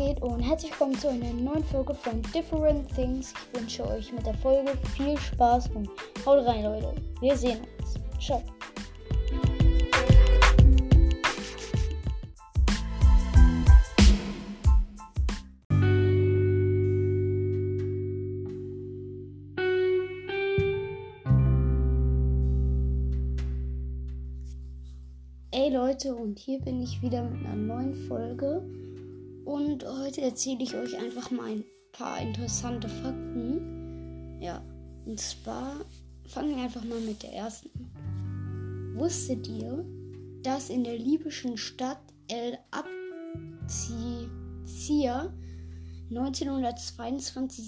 geht und herzlich willkommen zu einer neuen Folge von Different Things. Ich wünsche euch mit der Folge viel Spaß und haut rein, Leute. Wir sehen uns. Ciao. Ey Leute, und hier bin ich wieder mit einer neuen Folge. Und heute erzähle ich euch einfach mal ein paar interessante Fakten. Ja, und zwar fangen wir einfach mal mit der ersten. Wusstet ihr, dass in der libyschen Stadt El Abzia 1922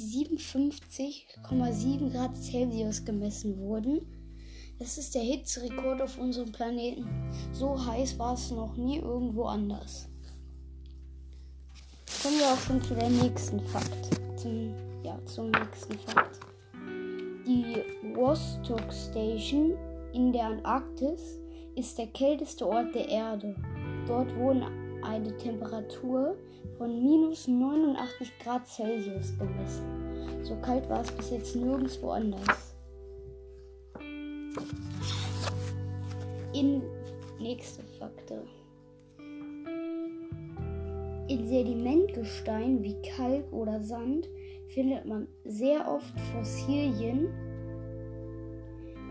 57,7 Grad Celsius gemessen wurden? Das ist der Hitzerekord auf unserem Planeten. So heiß war es noch nie irgendwo anders. Kommen wir auch schon zu der nächsten Fakt. Zum, ja, zum nächsten Fakt. Die Vostok Station in der Antarktis ist der kälteste Ort der Erde. Dort wohnt eine Temperatur von minus 89 Grad Celsius gemessen. So kalt war es bis jetzt nirgendwo anders. In nächste Faktor. In Sedimentgestein wie Kalk oder Sand findet man sehr oft Fossilien,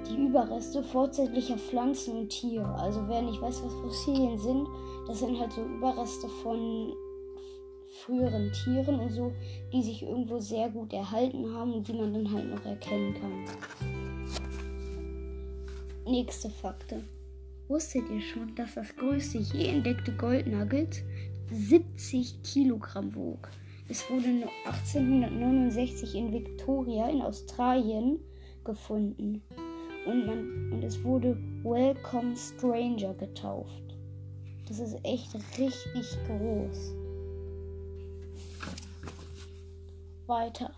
die Überreste vorzeitlicher Pflanzen und Tiere. Also wer nicht weiß, was Fossilien sind, das sind halt so Überreste von früheren Tieren und so, die sich irgendwo sehr gut erhalten haben und die man dann halt noch erkennen kann. Nächste Fakte. Wusstet ihr schon, dass das größte je entdeckte Goldnugget 70 Kilogramm wog? Es wurde 1869 in Victoria in Australien gefunden und, man, und es wurde Welcome Stranger getauft. Das ist echt richtig groß. Weiter.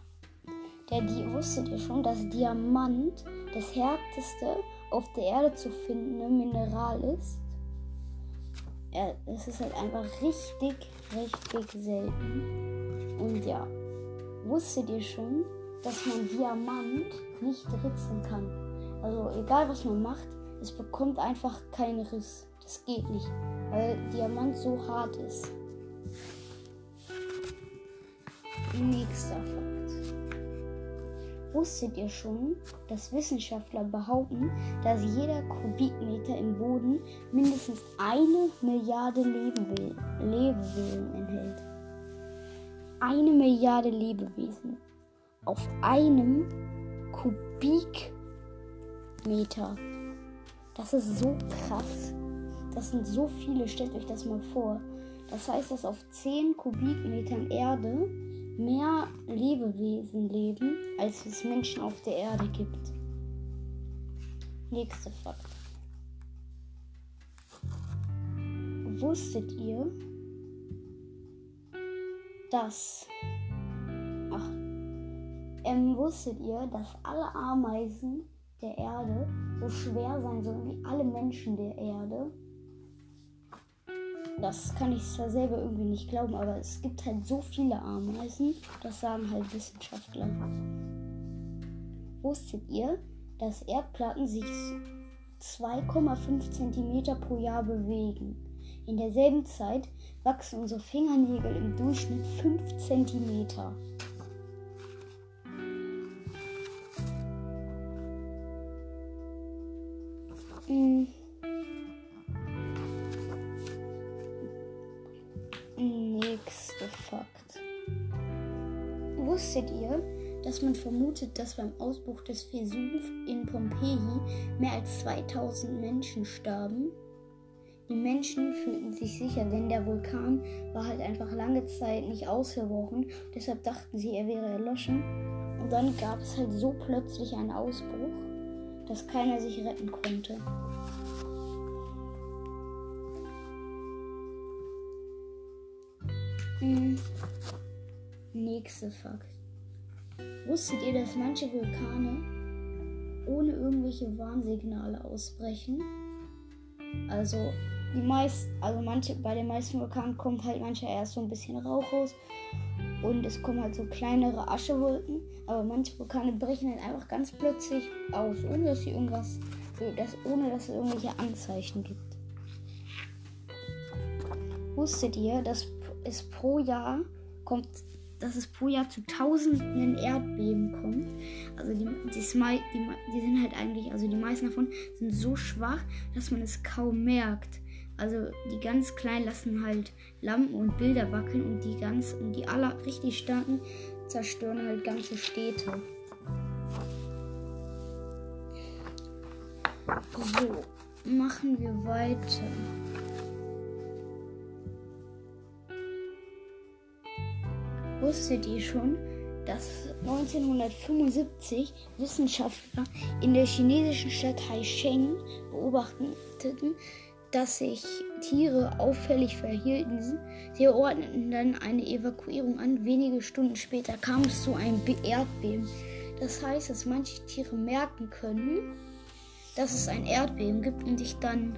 Der, die wusstet ihr schon, dass Diamant das härteste auf der Erde zu findende Mineral ist. Ja, es ist halt einfach richtig, richtig selten. Und ja, wusstet ihr schon, dass man Diamant nicht ritzen kann? Also egal was man macht, es bekommt einfach keinen Riss. Das geht nicht, weil Diamant so hart ist. Nächster Fall. Wusstet ihr schon, dass Wissenschaftler behaupten, dass jeder Kubikmeter im Boden mindestens eine Milliarde Lebewesen, enthält? Eine Milliarde Lebewesen auf einem Kubikmeter. Das ist so krass. Das sind so viele, stellt euch das mal vor. Das heißt, dass auf 10 Kubikmetern Erde mehr Lebewesen leben, als es Menschen auf der Erde gibt. Nächste Fakt. Wusstet ihr, dass. Ach. Ähm, wusstet ihr, dass alle Ameisen der Erde so schwer sein sollen wie alle Menschen der Erde? Das kann ich zwar selber irgendwie nicht glauben, aber es gibt halt so viele Ameisen, das sagen halt Wissenschaftler. Wusstet ihr, dass Erdplatten sich 2,5 cm pro Jahr bewegen? In derselben Zeit wachsen unsere Fingernägel im Durchschnitt 5 cm. Hm. Fakt. Wusstet ihr, dass man vermutet, dass beim Ausbruch des Vesuv in Pompeji mehr als 2000 Menschen starben? Die Menschen fühlten sich sicher, denn der Vulkan war halt einfach lange Zeit nicht ausgebrochen. Deshalb dachten sie, er wäre erloschen. Und dann gab es halt so plötzlich einen Ausbruch, dass keiner sich retten konnte. Hm. Nächste Fakt. Wusstet ihr, dass manche Vulkane ohne irgendwelche Warnsignale ausbrechen? Also die meisten, also manche, bei den meisten Vulkanen kommt halt mancher erst so ein bisschen Rauch raus und es kommen halt so kleinere Aschewolken, aber manche Vulkane brechen halt einfach ganz plötzlich aus, ohne dass sie irgendwas, dass, ohne dass es irgendwelche Anzeichen gibt. Wusstet ihr, dass es pro Jahr kommt, dass es pro Jahr zu tausenden Erdbeben kommt? Also die, die, die, die sind halt eigentlich, also die meisten davon sind so schwach, dass man es kaum merkt. Also die ganz kleinen lassen halt Lampen und Bilder wackeln und die ganz und die aller richtig starken zerstören halt ganze Städte. So, machen wir weiter. Wusstet ihr schon, dass 1975 Wissenschaftler in der chinesischen Stadt Haisheng beobachteten, dass sich Tiere auffällig verhielten. Sie ordneten dann eine Evakuierung an. Wenige Stunden später kam es zu einem Erdbeben. Das heißt, dass manche Tiere merken können, dass es ein Erdbeben gibt und sich dann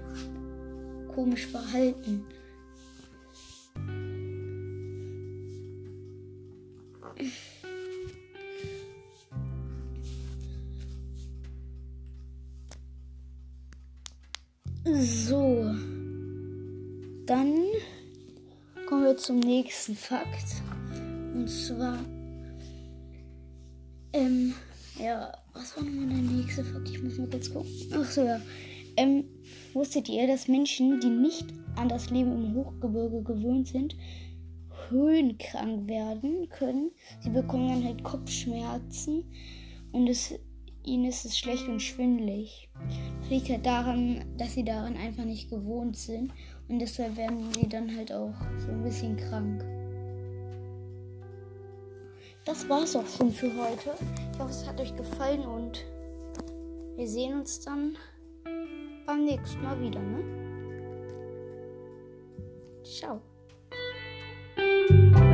komisch verhalten. So. Dann kommen wir zum nächsten Fakt. Und zwar, ähm, ja, was war nochmal der nächste Fakt? Ich muss mal kurz gucken. Ach so, ja. Ähm, wusstet ihr, dass Menschen, die nicht an das Leben im Hochgebirge gewöhnt sind, höhenkrank werden können? Sie bekommen dann halt Kopfschmerzen und es ihnen ist es schlecht und schwindlig. Das liegt halt daran, dass sie daran einfach nicht gewohnt sind und deshalb werden sie dann halt auch so ein bisschen krank. Das war's auch schon für heute. Ich hoffe, es hat euch gefallen und wir sehen uns dann beim nächsten Mal wieder, ne? Ciao. Thank you.